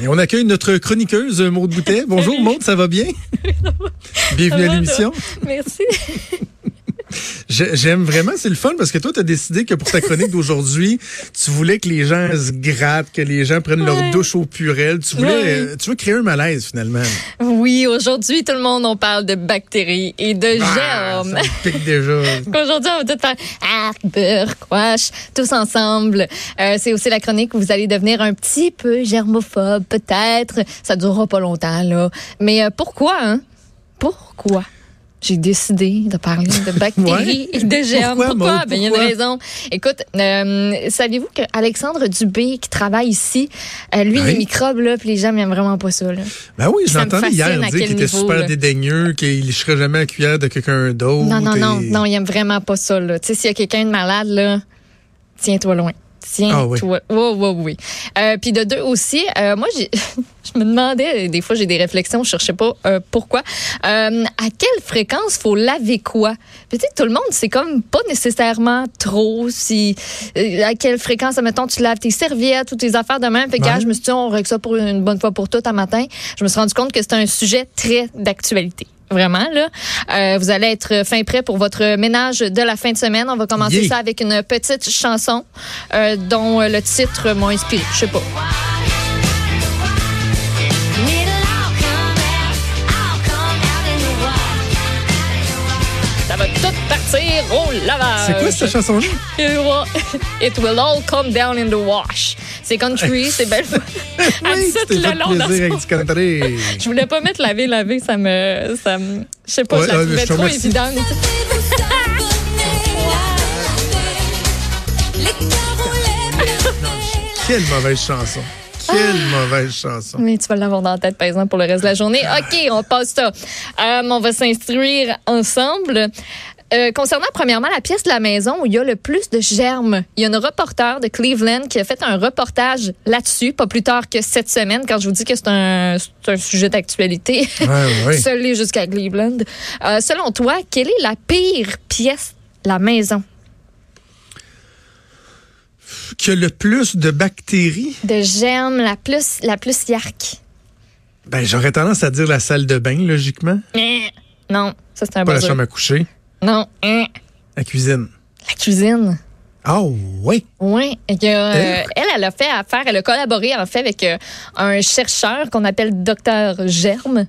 Et on accueille notre chroniqueuse, Maude Boutet. Bonjour Maude, ça va bien? Bienvenue à l'émission. Merci. J'aime vraiment, c'est le fun parce que toi, tu as décidé que pour ta chronique d'aujourd'hui, tu voulais que les gens se grattent, que les gens prennent leur douche au purel. Tu voulais, euh, tu veux créer un malaise finalement. Oui, aujourd'hui, tout le monde, on parle de bactéries et de ah, germes. Ça me pique déjà. aujourd'hui, on va tout faire arc, beurre, quash, tous ensemble. Euh, c'est aussi la chronique où vous allez devenir un petit peu germophobe, peut-être. Ça durera pas longtemps, là. Mais euh, pourquoi, hein? Pourquoi? J'ai décidé de parler de bactéries et de germes. Pourquoi? Ben, il y a une raison. Écoute, euh, savez-vous qu'Alexandre Dubé, qui travaille ici, euh, lui, les microbes, là, puis les germes, n'aiment vraiment pas ça. Là. Ben oui, je l'entendais hier dire qu'il était super dédaigneux, qu'il ne serait jamais à cuillère de quelqu'un d'autre. Non, non, non, non, il aime vraiment pas ça. Tu sais, s'il y a quelqu'un de malade, là, tiens-toi loin. Tiens, ah, oui. Oh, oh, oui. Euh, puis de deux aussi, euh, moi, je me demandais, des fois, j'ai des réflexions, je cherchais pas euh, pourquoi. Euh, à quelle fréquence faut laver quoi? Peut-être tout le monde, c'est comme pas nécessairement trop. Si À quelle fréquence, mettons, tu laves tes serviettes ou tes affaires de même. Fait que, je me suis dit, on règle ça pour une bonne fois pour toutes un matin. Je me suis rendu compte que c'était un sujet très d'actualité vraiment là. Euh, vous allez être fin prêt pour votre ménage de la fin de semaine. On va commencer ça avec une petite chanson euh, dont le titre m'a inspiré. Je sais pas. Ça va tout partir au lavage. C'est quoi cette chanson-là? It will all come down in the wash. C'est country, c'est belle. oui, tout le long avec du country. Je voulais pas mettre laver, laver, ça me, ça me, je sais pas, ouais, je la trouvais trop évidente. Quelle mauvaise chanson. Quelle ah. mauvaise chanson. Mais tu vas l'avoir dans la tête, par exemple, pour le reste de la journée. OK, on passe ça. Euh, on va s'instruire ensemble. Euh, concernant premièrement la pièce de la maison où il y a le plus de germes, il y a une reporter de Cleveland qui a fait un reportage là-dessus, pas plus tard que cette semaine, quand je vous dis que c'est un, un, sujet d'actualité, ouais, ouais. jusqu'à Cleveland. Euh, selon toi, quelle est la pire pièce de la maison? Qui a le plus de bactéries? De germes, la plus, la plus yark. Ben, j'aurais tendance à dire la salle de bain, logiquement. Non, ça c'est un Pas la chambre à coucher. Non. Hein? La cuisine. La cuisine. Ah oui. Oui. Euh, elle, elle a fait affaire, elle a collaboré en fait avec euh, un chercheur qu'on appelle Docteur Germe.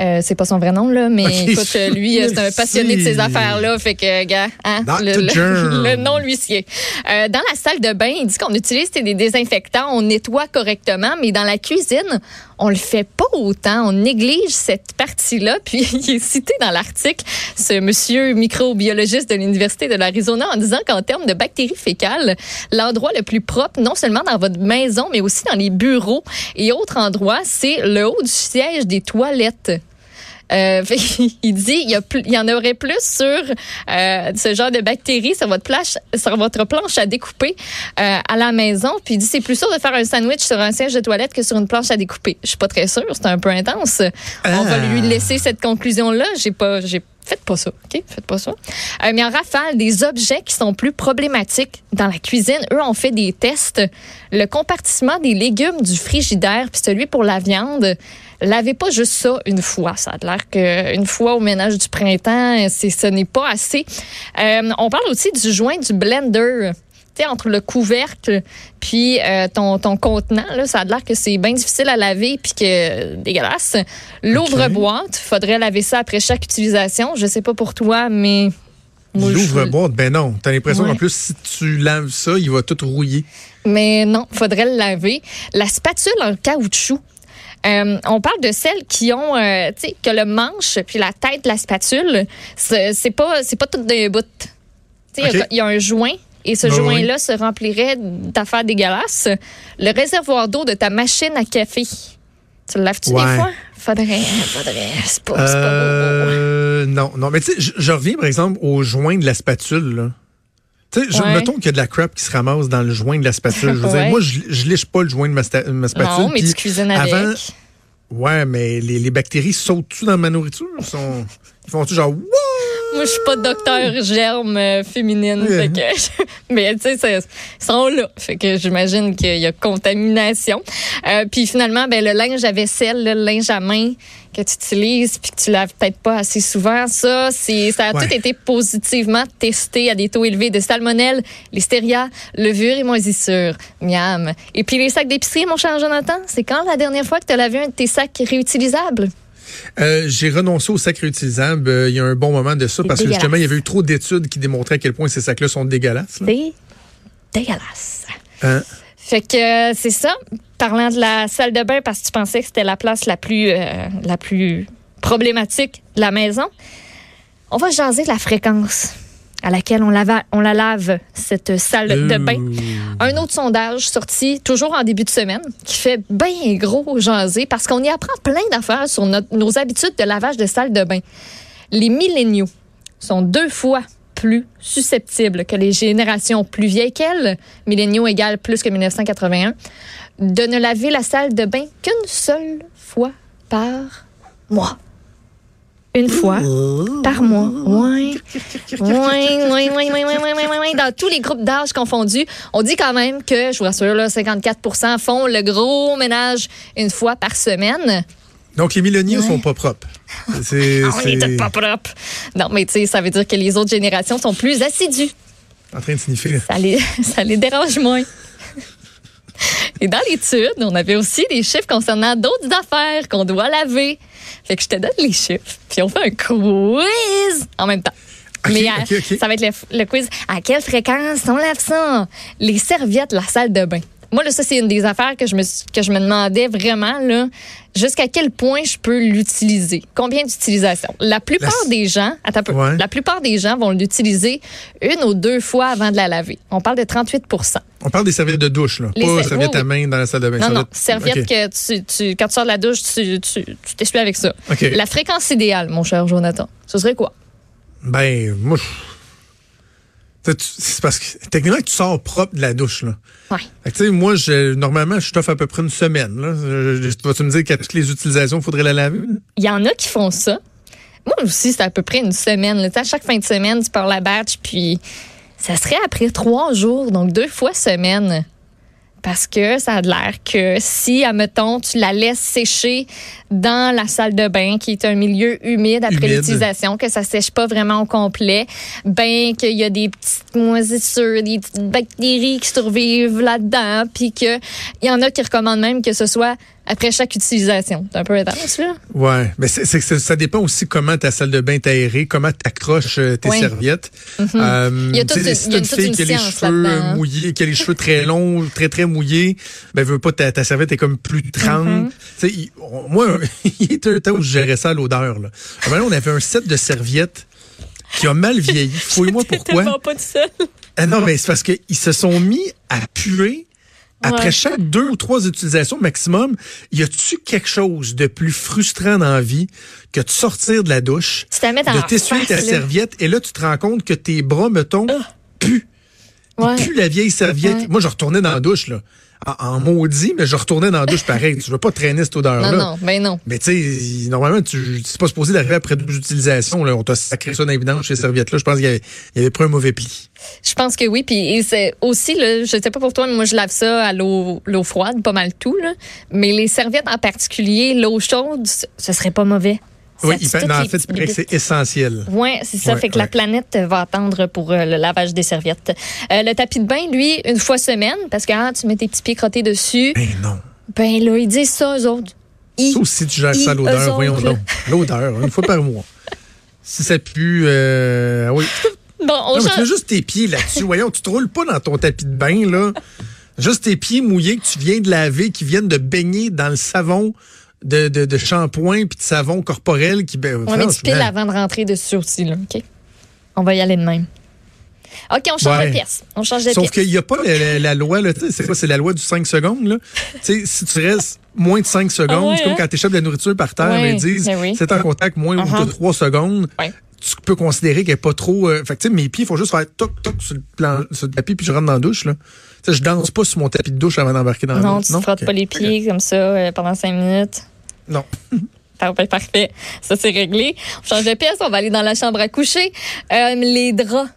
Euh, c'est pas son vrai nom là, mais écoute, lui, c'est un passionné de ces affaires-là, fait que gars, hein, le, nom lui sied. dans la salle de bain, il dit qu'on utilise des désinfectants, on nettoie correctement, mais dans la cuisine, on le fait pas autant, on néglige cette partie-là. Puis il est cité dans l'article ce monsieur microbiologiste de l'université de l'Arizona en disant qu'en termes de bactéries fécales, l'endroit le plus propre, non seulement dans votre maison, mais aussi dans les bureaux et autres endroits, c'est le haut du siège des toilettes. Euh, il dit il y, a il y en aurait plus sur euh, ce genre de bactéries sur votre planche, sur votre planche à découper euh, à la maison. Puis il dit c'est plus sûr de faire un sandwich sur un siège de toilette que sur une planche à découper. Je suis pas très sûre, c'est un peu intense. On va lui ah. laisser cette conclusion là. J'ai pas, j'ai Faites pas ça, OK? Faites pas ça. Euh, mais en rafale, des objets qui sont plus problématiques dans la cuisine, eux ont fait des tests. Le compartiment des légumes du frigidaire, puis celui pour la viande, lavez pas juste ça une fois. Ça a l'air qu'une fois au ménage du printemps, c'est ce n'est pas assez. Euh, on parle aussi du joint du blender entre le couvercle puis euh, ton, ton contenant, là, ça a l'air que c'est bien difficile à laver puis que dégueulasse. L'ouvre-boîte, faudrait laver ça après chaque utilisation. Je sais pas pour toi, mais L'ouvre-boîte, ben non. T'as l'impression qu'en plus, si tu laves ça, il va tout rouiller. Mais non, faudrait le laver. La spatule en caoutchouc. Euh, on parle de celles qui ont, euh, tu sais, que le manche puis la tête de la spatule, c'est pas, c'est pas tout des bouts. Il y, a un joint et ce ben joint-là se remplirait d'affaires dégueulasses. Le réservoir d'eau de ta machine à café. Tu le laves-tu des fois? Faudrait, faudrait. C'est pas, pas beau, euh, Non, non. Mais tu sais, je reviens par exemple au joint de la spatule, là. Tu sais, ouais. mettons qu'il y a de la crap qui se ramasse dans le joint de la spatule. Je veux dire, moi, je, je liche pas le joint de ma, spatule. Non, mais tu cuisines avec. Avant, ouais, mais les, les bactéries sautent-tu dans ma nourriture? Ils, sont, ils font-tu genre, moi, je suis pas docteur germe euh, féminine. mais tu sais, ils sont là. Fait que j'imagine qu'il y a contamination. Euh, puis finalement, ben, le linge à vaisselle, le linge à main que tu utilises puis que tu laves peut-être pas assez souvent, ça, c'est, ça a tout été positivement testé à des taux élevés de salmonelle, listeria, levure et moisissure. Miam. Et puis les sacs d'épicerie, mon cher Jonathan, c'est quand la dernière fois que tu as lavé un de tes sacs réutilisables? Euh, j'ai renoncé aux sacs réutilisables euh, il y a un bon moment de ça parce que justement, il y avait eu trop d'études qui démontraient à quel point ces sacs-là sont dégueulasses. C'est dégueulasse. Hein? Fait que euh, c'est ça. Parlant de la salle de bain, parce que tu pensais que c'était la place la plus, la plus problématique de la maison, on va jaser de la fréquence à laquelle on, on la lave, cette salle de bain. Un autre sondage sorti toujours en début de semaine qui fait bien gros jaser parce qu'on y apprend plein d'affaires sur nos habitudes de lavage de salle de bain. Les milléniaux sont deux fois plus susceptibles que les générations plus vieilles qu'elles, milléniaux égale plus que 1981, de ne laver la salle de bain qu'une seule fois par mois une fois par mois. Oui, oui, oui, Dans tous les groupes d'âge confondus, on dit quand même que, je vous rassure, là, 54% font le gros ménage une fois par semaine. Donc, les milléniaux sont pas propres. C'est, ah, on pas propres. Non, mais tu sais, ça veut dire que les autres générations sont plus assidues. En train de signifier. Ça les, ça les dérange moins. Et dans l'étude, on avait aussi des chiffres concernant d'autres affaires qu'on doit laver. Fait que je te donne les chiffres, puis on fait un quiz en même temps. Mais euh, ça va être le, quiz. À quelle fréquence on lave ça? Les serviettes, la salle de bain. Moi, là, ça, c'est une des affaires que je me, que je me demandais vraiment, là, jusqu'à quel point je peux l'utiliser? Combien d'utilisations? La plupart des gens, attends un peu, la plupart des gens vont l'utiliser une ou deux fois avant de la laver. On parle de 38% On parle des serviettes de douche, là. pas serviettes à main dans la salle de bain. Non, non, serviettes que tu, quand tu sors de la douche, tu t'essuies avec ça. La fréquence idéale, mon cher Jonathan, ce serait quoi? Ben, moi, c'est parce que techniquement, tu sors propre de la douche. Là. Ouais. moi, je, normalement, je t'offre à peu près une semaine. Là. Vas-tu me dire qu'à toutes les utilisations, il faudrait la laver? Il y en a qui font ça. Moi aussi, c'est à peu près une semaine. Là. À chaque fin de semaine, tu pars la batch, puis ça serait après trois jours, donc deux fois semaine parce que ça a l'air que si, admettons, tu la laisses sécher dans la salle de bain, qui est un milieu humide après l'utilisation, que ça sèche pas vraiment au complet, ben qu'il y a des petites moisissures, des petites bactéries qui survivent là-dedans, puis qu'il y en a qui recommandent même que ce soit après chaque utilisation. C'est un peu intense, là. Ouais, mais c'est, ça dépend aussi comment ta salle de bain est aérée, comment tu accroches euh, tes serviettes. Mm-hmm. euh, il y a toute, si une, fille qui a les cheveux hein. mouillés, qui a les cheveux très longs, très très mouillés, ben veut pas ta, ta serviette est comme plus trempe. Mm-hmm. moi, il y a un temps où je gérais ça à l'odeur. Là. on avait un set de serviettes qui a mal vieilli. Fouille-moi pourquoi. pas de seul. Ah non, mais c'est parce qu'ils se sont mis à puer après chaque deux ou trois utilisations maximum, y a-tu quelque chose de plus frustrant dans la vie que de sortir de la douche, de t'essuyer ta serviette, et là, tu te rends compte que tes bras, mettons, ah. puent. Ouais. la vieille serviette. Moi, je retournais dans la douche, là en, maudit, mais je retournais dans la douche pareil. Tu veux pas traîner cette odeur-là. Non, non, ben non. Mais tu sais, normalement, tu c'est pas supposé d'arriver après deux utilisations. Là. On t'a sacré ça dans les chez ces serviettes-là. Je pense qu'il y, avait, pas un mauvais pli. Je pense que oui. Puis c'est aussi, là, je sais pas pour toi, mais moi, je lave ça à l'eau, l'eau froide, pas mal tout. Là. Mais les serviettes en particulier, l'eau chaude, ce serait pas mauvais. Oui, en fait, c'est essentiel. Oui, c'est ça. fait que la planète va attendre pour euh, le lavage des serviettes. Euh, le tapis de bain, lui, une fois semaine, parce que tu mets tes petits pieds crottés dessus. Ben non. Ben là, ils disent ça, eux autres. ça aussi, tu gères ça, l'odeur. Voyons donc. L'odeur, une fois par mois. Si ça pue, euh, oui. Bon, on non, tu mets juste tes pieds là-dessus. Voyons, tu te roules pas dans ton tapis de bain, là. Juste tes pieds mouillés que tu viens de laver, qui viennent de baigner dans le savon de, de, de shampoing puis de savon corporel qui. Ben, on met du pile avant de rentrer dessus aussi, là. OK? On va y aller de même. OK, on change de pièce. On change de Sauf qu'il n'y a pas la, loi, là, c'est quoi, c'est la loi du 5 secondes, là? tu sais, si tu restes moins de 5 secondes, ah c'est comme hein? quand tu échappes de la nourriture par terre, ils disent, ben c'est en contact moins uh-huh. de 3 secondes. Tu peux considérer qu'elle n'est pas trop. Euh, fait que, mes pieds, il faut juste faire toc, toc sur le, plan, sur le tapis, puis je rentre dans la douche. Là. je danse pas sur mon tapis de douche avant d'embarquer dans la douche. Non, tu ne frottes pas les pieds comme ça euh, pendant 5 minutes. Non. Parfait. Ça, c'est réglé. On change de pièce, on va aller dans la chambre à coucher. Euh, les draps.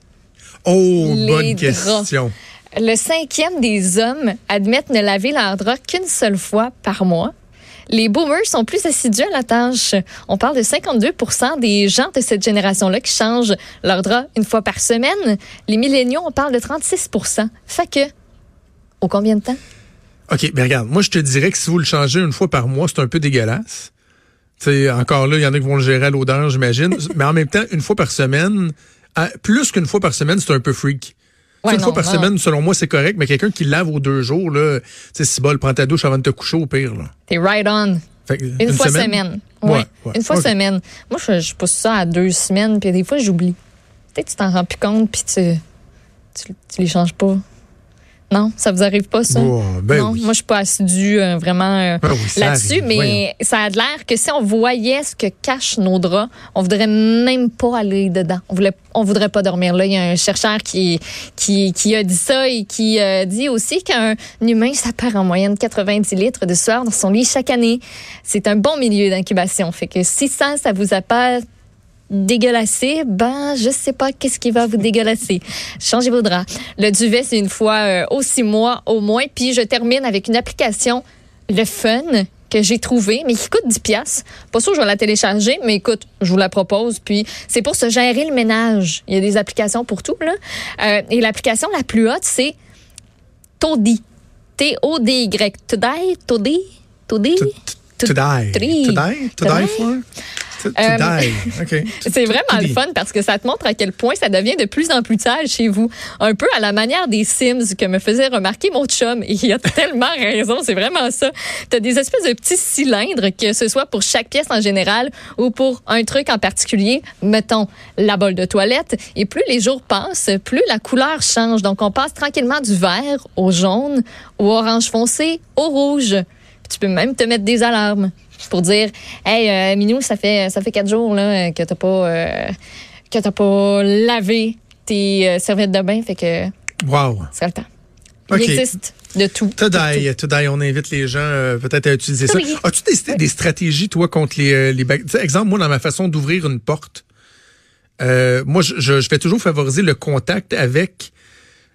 Oh, bonne question. Le cinquième des hommes admettent ne laver leurs draps qu'une seule fois par mois. Les boomers sont plus assidus à la tâche. On parle de 52% des gens de cette génération-là qui changent leurs draps une fois par semaine. Les milléniaux, on parle de 36 Fait que, au combien de temps? OK, mais regarde, moi, je te dirais que si vous le changez une fois par mois, c'est un peu dégueulasse. sais, encore là, il y en a qui vont le gérer à l'odeur, j'imagine. mais en même temps, une fois par semaine, plus qu'une fois par semaine, c'est un peu freak. une fois par semaine, selon moi, c'est correct, mais quelqu'un qui lave aux deux jours, là, tu sais, si bol, prends ta douche avant de te coucher au pire. T'es right on. une, fois semaine? Oui, une fois semaine. Moi, je, pousse ça à deux semaines, puis des fois, j'oublie. Peut-être que tu t'en rends plus compte, puis tu, tu, tu les changes pas. Non, ça vous arrive pas, ça? ben non, moi, je suis pas assidue euh, vraiment euh, ben là-dessus, mais ça a l'air que si on voyait ce que cachent nos draps, on voudrait même pas aller dedans. On voulait, on voudrait pas dormir là. Il y a un chercheur qui, qui, qui a dit ça et qui euh, dit aussi qu'un humain, ça perd en moyenne 90 litres de sueur dans son lit chaque année. C'est un bon milieu d'incubation. Fait que si ça, ça vous a pas dégueulasser, ben je sais pas qu'est-ce qui va vous dégueulasser. Changez vos draps. Le duvet c'est une fois euh, au six mois au moins. Puis je termine avec une application, le Fun que j'ai trouvé, mais qui coûte 10 pièces. Pas sûr que je vais la télécharger, mais écoute, je vous la propose. Puis c'est pour se gérer le ménage. Il y a des applications pour tout là. Euh, et l'application la plus haute c'est Todi. T O D Y. Todi, Todi, Todi. Today? Today. Today? for? Euh, c'est vraiment le fun parce que ça te montre à quel point ça devient de plus en plus sale chez vous. Un peu à la manière des Sims que me faisait remarquer mon chum. Et il a tellement raison, c'est vraiment ça. Tu as des espèces de petits cylindres, que ce soit pour chaque pièce en général ou pour un truc en particulier. Mettons la bolle de toilette. Et plus les jours passent, plus la couleur change. Donc on passe tranquillement du vert au jaune, au orange foncé, au rouge. tu peux même te mettre des alarmes pour dire Hey, euh, Minou, ça fait ça fait quatre jours là, que t'as pas euh, que t'as pas lavé tes euh, serviettes de bain, fait que Wow. C'est le temps. Il existe de tout. Today, today, on invite les gens peut-être à utiliser ça. As-tu des, des, stratégies, toi, contre les, les Exemple, moi, dans ma façon d'ouvrir une porte, moi, je, je, vais toujours favoriser le contact avec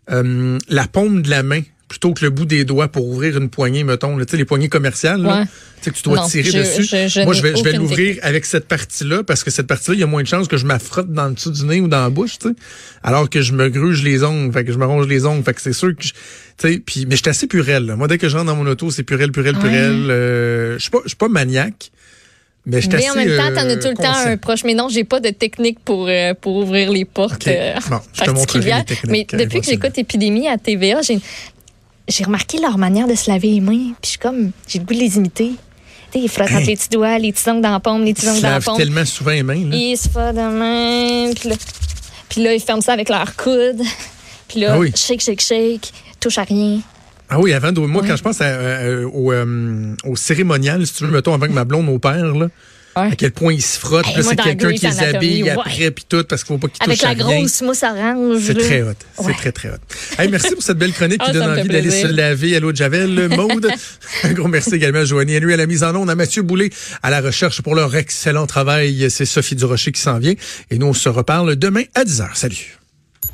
la paume de la main plutôt que le bout des doigts pour ouvrir une poignée, mettons, là, les poignées commerciales, là, que tu dois tirer dessus. Moi, je vais, je vais l'ouvrir avec cette partie-là parce que cette partie-là, il y a moins de chances que je m'affrotte dans le dessous du nez ou dans la bouche, tu sais, alors que je me gruge les ongles, fait que je me ronge les ongles, fait que c'est sûr que je, puis mais je suis assez purel. Là. Moi, dès que je rentre dans mon auto, c'est purel, purel, purel. Euh, je suis pas, je suis pas maniaque. Mais, je mais en même temps, t'en as tout le temps un proche. Mais non, j'ai pas de technique pour euh, pour ouvrir les portes. Euh, bon, je te montrerai les techniques. Mais depuis que j'écoute Épidémie à TVA, j'ai j'ai remarqué leur manière de se laver les mains, puis je comme, j'ai le goût de les imiter. Ils frottent les petits doigts, les petits ongles dans la paume, les petits ongles dans la paume. tellement souvent les mains. Là. Ils se frottent la main, puis là, puis là, ils ferment ça avec leur coude. Puis là, ah shake, shake, shake, touche à rien. Ah oui, avant, moi, quand je pense euh, au, euh, au, cérémonial, si tu veux, mettons, avant que ma blonde opère, là, à quel point ils se frottent. c'est quelqu'un qui les habille après, puis tout, parce qu'il ne faut pas qu'ils touchent Avec la grosse mousse orange. C'est très hot. C'est très, très hot. Hey, merci pour cette belle chronique qui ah, donne envie d'aller se laver à l'eau de Javel. Maude, un gros merci également à Joanie Henry à la mise en onde, à Mathieu Boulay à la recherche pour leur excellent travail. C'est Sophie Durocher qui s'en vient. Et nous, on se reparle demain à 10h. Salut.